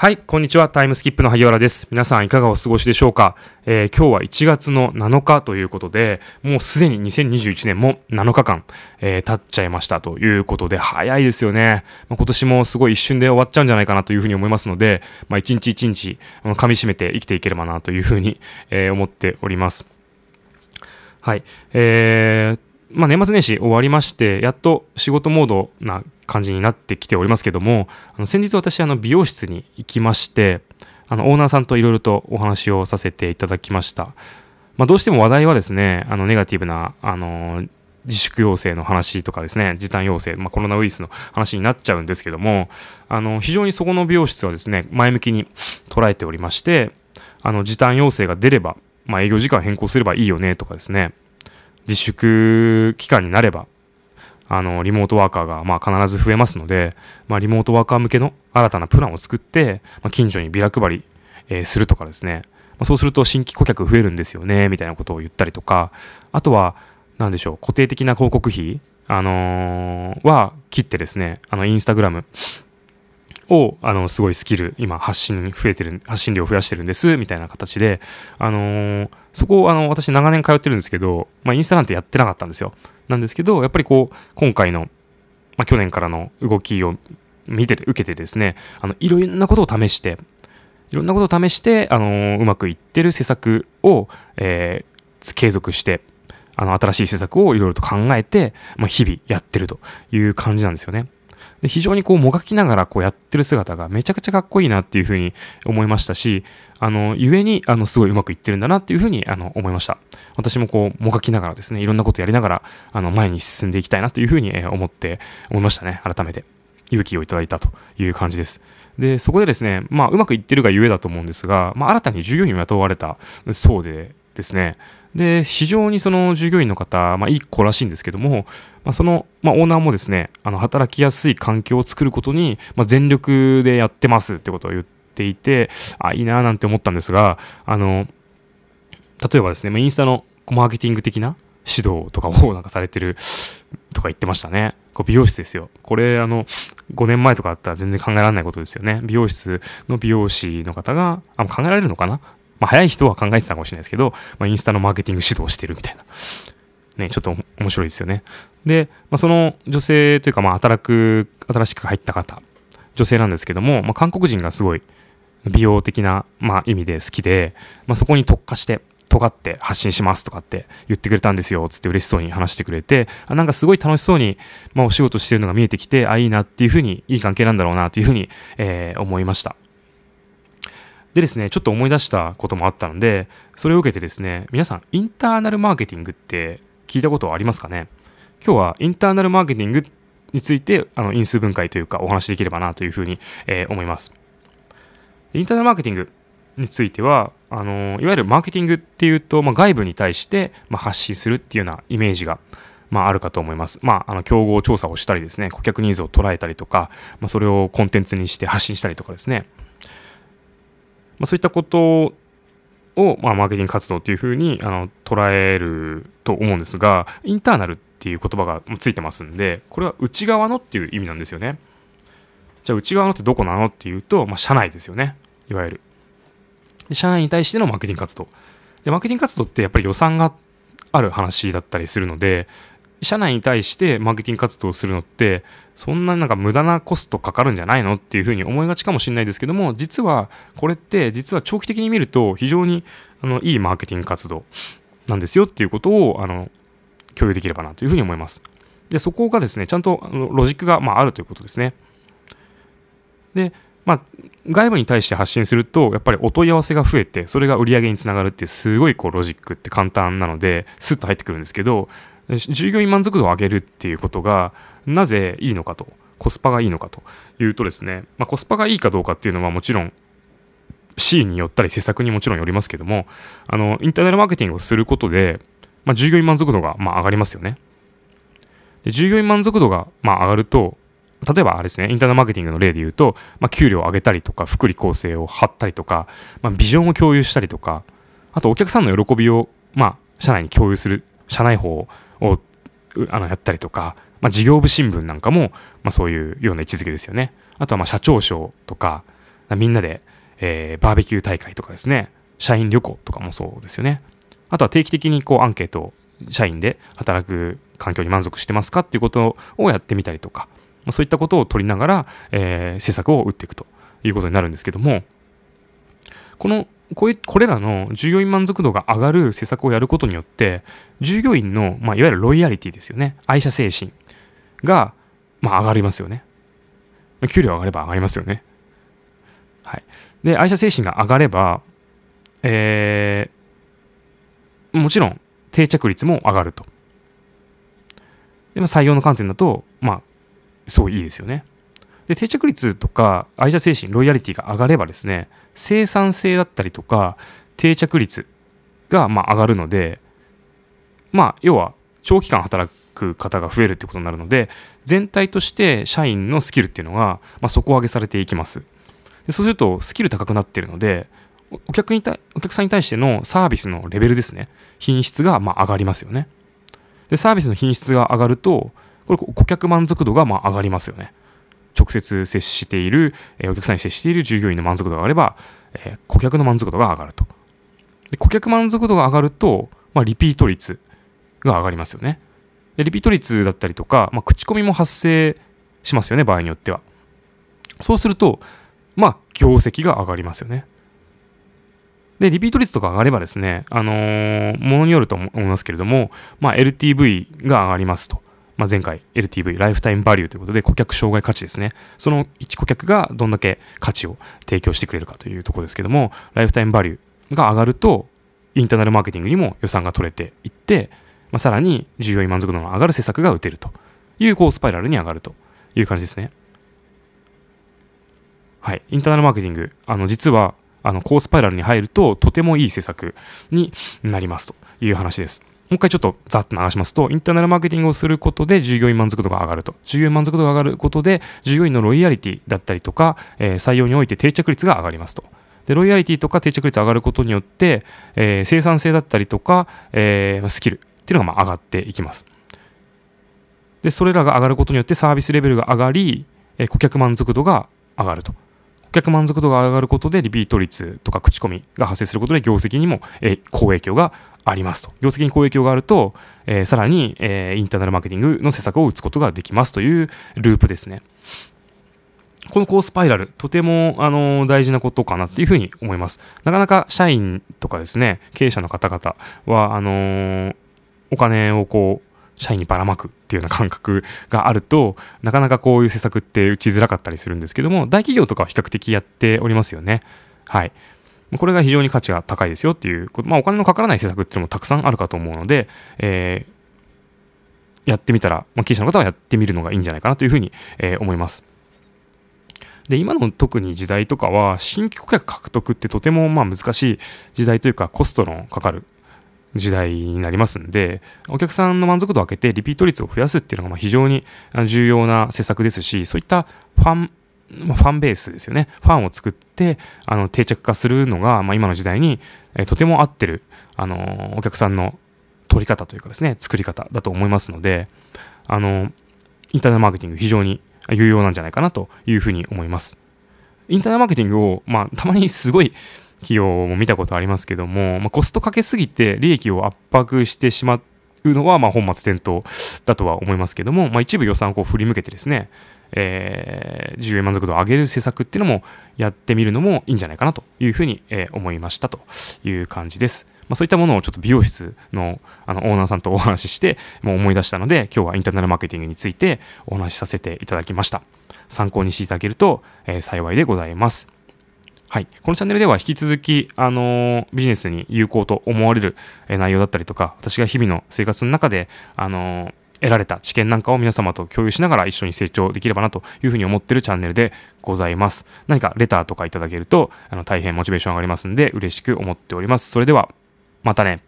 はい、こんにちは。タイムスキップの萩原です。皆さんいかがお過ごしでしょうか、えー、今日は1月の7日ということで、もうすでに2021年も7日間、えー、経っちゃいましたということで、早いですよね。まあ、今年もすごい一瞬で終わっちゃうんじゃないかなというふうに思いますので、まあ、一日一日、噛み締めて生きていければなというふうに、えー、思っております。はい。えー、まあ、年末年始終わりまして、やっと仕事モードな感じになってきておりますけども、あの先日私、あの美容室に行きまして、あのオーナーさんといろいろとお話をさせていただきました。まあ、どうしても話題はですね、あのネガティブな、あの自粛要請の話とかですね、時短要請、まあ、コロナウイルスの話になっちゃうんですけども、あの非常にそこの美容室はですね、前向きに捉えておりまして、あの時短要請が出れば、まあ、営業時間変更すればいいよねとかですね、自粛期間になれば、あの、リモートワーカーが、まあ、必ず増えますので、まあ、リモートワーカー向けの新たなプランを作って、まあ、近所にビラ配り、えー、するとかですね、まあ、そうすると新規顧客増えるんですよね、みたいなことを言ったりとか、あとは、なんでしょう、固定的な広告費、あのー、は切ってですね、あの、インスタグラムを、あの、すごいスキル、今発信増えてる、発信量を増やしてるんです、みたいな形で、あのー、そこを、あの、私長年通ってるんですけど、まあ、インスタなんてやってなかったんですよ。なんですけど、やっぱりこう、今回の、まあ、去年からの動きを見て、受けてですね、あの、いろんなことを試して、いろんなことを試して、あのー、うまくいってる施策を、えー、継続して、あの、新しい施策をいろいろと考えて、まあ、日々やってるという感じなんですよね。で非常にこうもがきながらこうやってる姿がめちゃくちゃかっこいいなっていうふうに思いましたし、あの、ゆえに、あの、すごいうまくいってるんだなっていうふうに、あの、思いました。私もこう、もがきながらですね、いろんなことやりながら、あの、前に進んでいきたいなというふうに、思って、思いましたね、改めて。勇気をいただいたという感じです。で、そこでですね、まあ、うまくいってるがゆえだと思うんですが、まあ、新たに従業員を雇われたそうでですね、で、非常にその従業員の方、まあ、いい子らしいんですけども、まあ、その、まあ、オーナーもですね、あの、働きやすい環境を作ることに、まあ、全力でやってますってことを言っていて、あ、いいななんて思ったんですが、あの、例えばですね、まあ、インスタのマーケティング的な指導とかを なんかされてるとか言ってましたね。こう美容室ですよ。これ、あの、5年前とかだったら全然考えられないことですよね。美容室の美容師の方が、あ考えられるのかなまあ、早い人は考えてたかもしれないですけど、まあ、インスタのマーケティング指導してるみたいな。ね、ちょっと面白いですよね。で、まあ、その女性というか、まあ、働く、新しく入った方、女性なんですけども、まあ、韓国人がすごい美容的な、まあ、意味で好きで、まあ、そこに特化して、尖って発信しますとかって言ってくれたんですよ、つって嬉しそうに話してくれて、あなんかすごい楽しそうに、まあ、お仕事してるのが見えてきて、あ、いいなっていうふうに、いい関係なんだろうなっていうふうに、えー、思いました。でですね、ちょっと思い出したこともあったので、それを受けてですね、皆さん、インターナルマーケティングって聞いたことはありますかね？今日はインターナルマーケティングについて、あの、因数分解というかお話しできればなというふうに、えー、思います。インターナルマーケティングについては、あのいわゆるマーケティングっていうと、まあ、外部に対して、まあ、発信するっていうようなイメージが、まあ、あるかと思います。まあ、あの、競合調査をしたりですね、顧客ニーズを捉えたりとか、まあ、それをコンテンツにして発信したりとかですね、まあ、そういったことを、まあ、マーケティング活動っていうふうにあの捉えると思うんですが、インターナルっていう言葉がついてますんで、これは内側のっていう意味なんですよね。じゃあ内側のってどこなのっていうと、まあ、社内ですよね。いわゆる。で社内に対してのマーケティング活動。で、マーケティング活動ってやっぱり予算がある話だったりするので、社内に対してマーケティング活動をするのって、そんななんか無駄なコストかかるんじゃないのっていうふうに思いがちかもしれないですけども、実はこれって実は長期的に見ると非常にあのいいマーケティング活動なんですよっていうことをあの共有できればなというふうに思います。で、そこがですね、ちゃんとロジックが、まあ、あるということですね。で、まあ、外部に対して発信すると、やっぱりお問い合わせが増えて、それが売り上げにつながるっていう、すごいこうロジックって簡単なので、スッと入ってくるんですけど、従業員満足度を上げるっていうことがなぜいいのかとコスパがいいのかというとですね、まあ、コスパがいいかどうかっていうのはもちろん C によったり施策にもちろんよりますけどもあのインターナルマーケティングをすることで、まあ、従業員満足度がまあ上がりますよね。で従業員満足度がまあ上がると例えばあれですね、インターネットマーケティングの例で言うと、まあ、給料を上げたりとか、福利厚生を張ったりとか、まあ、ビジョンを共有したりとか、あとお客さんの喜びを、まあ、社内に共有する、社内法ををあのやったりとか、まあ、事業部新聞なんかも、まあ、そういうような位置づけですよね。あとはまあ社長賞とか、みんなで、えー、バーベキュー大会とかですね、社員旅行とかもそうですよね。あとは定期的にこうアンケート社員で働く環境に満足してますかっていうことをやってみたりとか、まそういったことを取りながら、えー、施策を打っていくということになるんですけども、このこれこれらの従業員満足度が上がる施策をやることによって、従業員の、まあ、いわゆるロイヤリティですよね。愛社精神が、まあ、上がりますよね。給料上がれば上がりますよね。はい。で、愛社精神が上がれば、えー、もちろん定着率も上がると。でも採用の観点だと、まあ、すごいいいですよね。で、定着率とか愛社精神、ロイヤリティが上がればですね、生産性だったりとか、定着率がま上がるので、まあ、要は長期間働く方が増えるってことになるので、全体として社員のスキルっていうのが、ま、底上げされていきます。でそうすると、スキル高くなってるので、お客にたお客さんに対してのサービスのレベルですね、品質がま上がりますよね。で、サービスの品質が上がると、これ顧客満足度がまあ上がりますよね。直接接している、えお客さんに接している従業員の満足度が上がれば、え顧客の満足度が上がると。で顧客満足度が上がると、まあ、リピート率が上がりますよね。でリピート率だったりとか、まあ、口コミも発生しますよね、場合によっては。そうすると、まあ、業績が上がりますよね。で、リピート率とか上がればですね、あのー、ものによると思いますけれども、まあ、LTV が上がりますと。まあ、前回 LTV、ライフタイムバリューということで顧客障害価値ですね。その1顧客がどんだけ価値を提供してくれるかというところですけども、ライフタイムバリューが上がると、インターナルマーケティングにも予算が取れていって、まあ、さらに従業員満足度の上がる施策が打てるというこうスパイラルに上がるという感じですね。はい。インターナルマーケティング、あの、実は、あの、高スパイラルに入ると、とてもいい施策になりますという話です。もう一回ちょっとざっと流しますと、インターナルマーケティングをすることで従業員満足度が上がると。従業員満足度が上がることで、従業員のロイヤリティだったりとか、えー、採用において定着率が上がりますと。で、ロイヤリティとか定着率上がることによって、えー、生産性だったりとか、えー、スキルっていうのがま上がっていきます。で、それらが上がることによってサービスレベルが上がり、え顧客満足度が上がると。顧客満足度が上がることでリピート率とか口コミが発生することで業績にも、え好影響がありますと。業績に好影響があると、えー、さらに、えー、インターナルマーケティングの施策を打つことができますというループですね。この高スパイラル、とても、あの、大事なことかなっていうふうに思います。なかなか社員とかですね、経営者の方々は、あのー、お金をこう、社員にばらまくっていうような感覚があると、なかなかこういう施策って打ちづらかったりするんですけども、大企業とかは比較的やっておりますよね。はい。これが非常に価値が高いですよっていうこと、まあお金のかからない施策っていうのもたくさんあるかと思うので、えー、やってみたら、まあ、経営者の方はやってみるのがいいんじゃないかなというふうに、えー、思います。で、今の特に時代とかは、新規顧客獲得ってとてもまあ難しい時代というか、コストのかかる時代になりますんで、お客さんの満足度を上げてリピート率を増やすっていうのがま非常に重要な施策ですし、そういったファン、ファンベースですよね。ファンを作って、あの、定着化するのが、まあ、今の時代に、えとても合ってる、あの、お客さんの取り方というかですね、作り方だと思いますので、あの、インターネットマーケティング非常に有用なんじゃないかなというふうに思います。インターネットマーケティングを、まあ、たまにすごい企業も見たことありますけども、まあ、コストかけすぎて利益を圧迫してしまうのは、まあ、本末転倒だとは思いますけども、まあ、一部予算をこう振り向けてですね、えー、従業員満足度を上げる施策っていうのもやってみるのもいいんじゃないかなというふうに、えー、思いましたという感じです。まあ、そういったものをちょっと美容室のあのオーナーさんとお話しして、もう思い出したので、今日はインターナルマーケティングについてお話しさせていただきました。参考にしていただけると、えー、幸いでございます。はい。このチャンネルでは引き続き、あのー、ビジネスに有効と思われる内容だったりとか、私が日々の生活の中で、あのー、得られた知見なんかを皆様と共有しながら一緒に成長できればなというふうに思っているチャンネルでございます。何かレターとかいただけると、あの、大変モチベーション上がりますんで、嬉しく思っております。それでは、またね。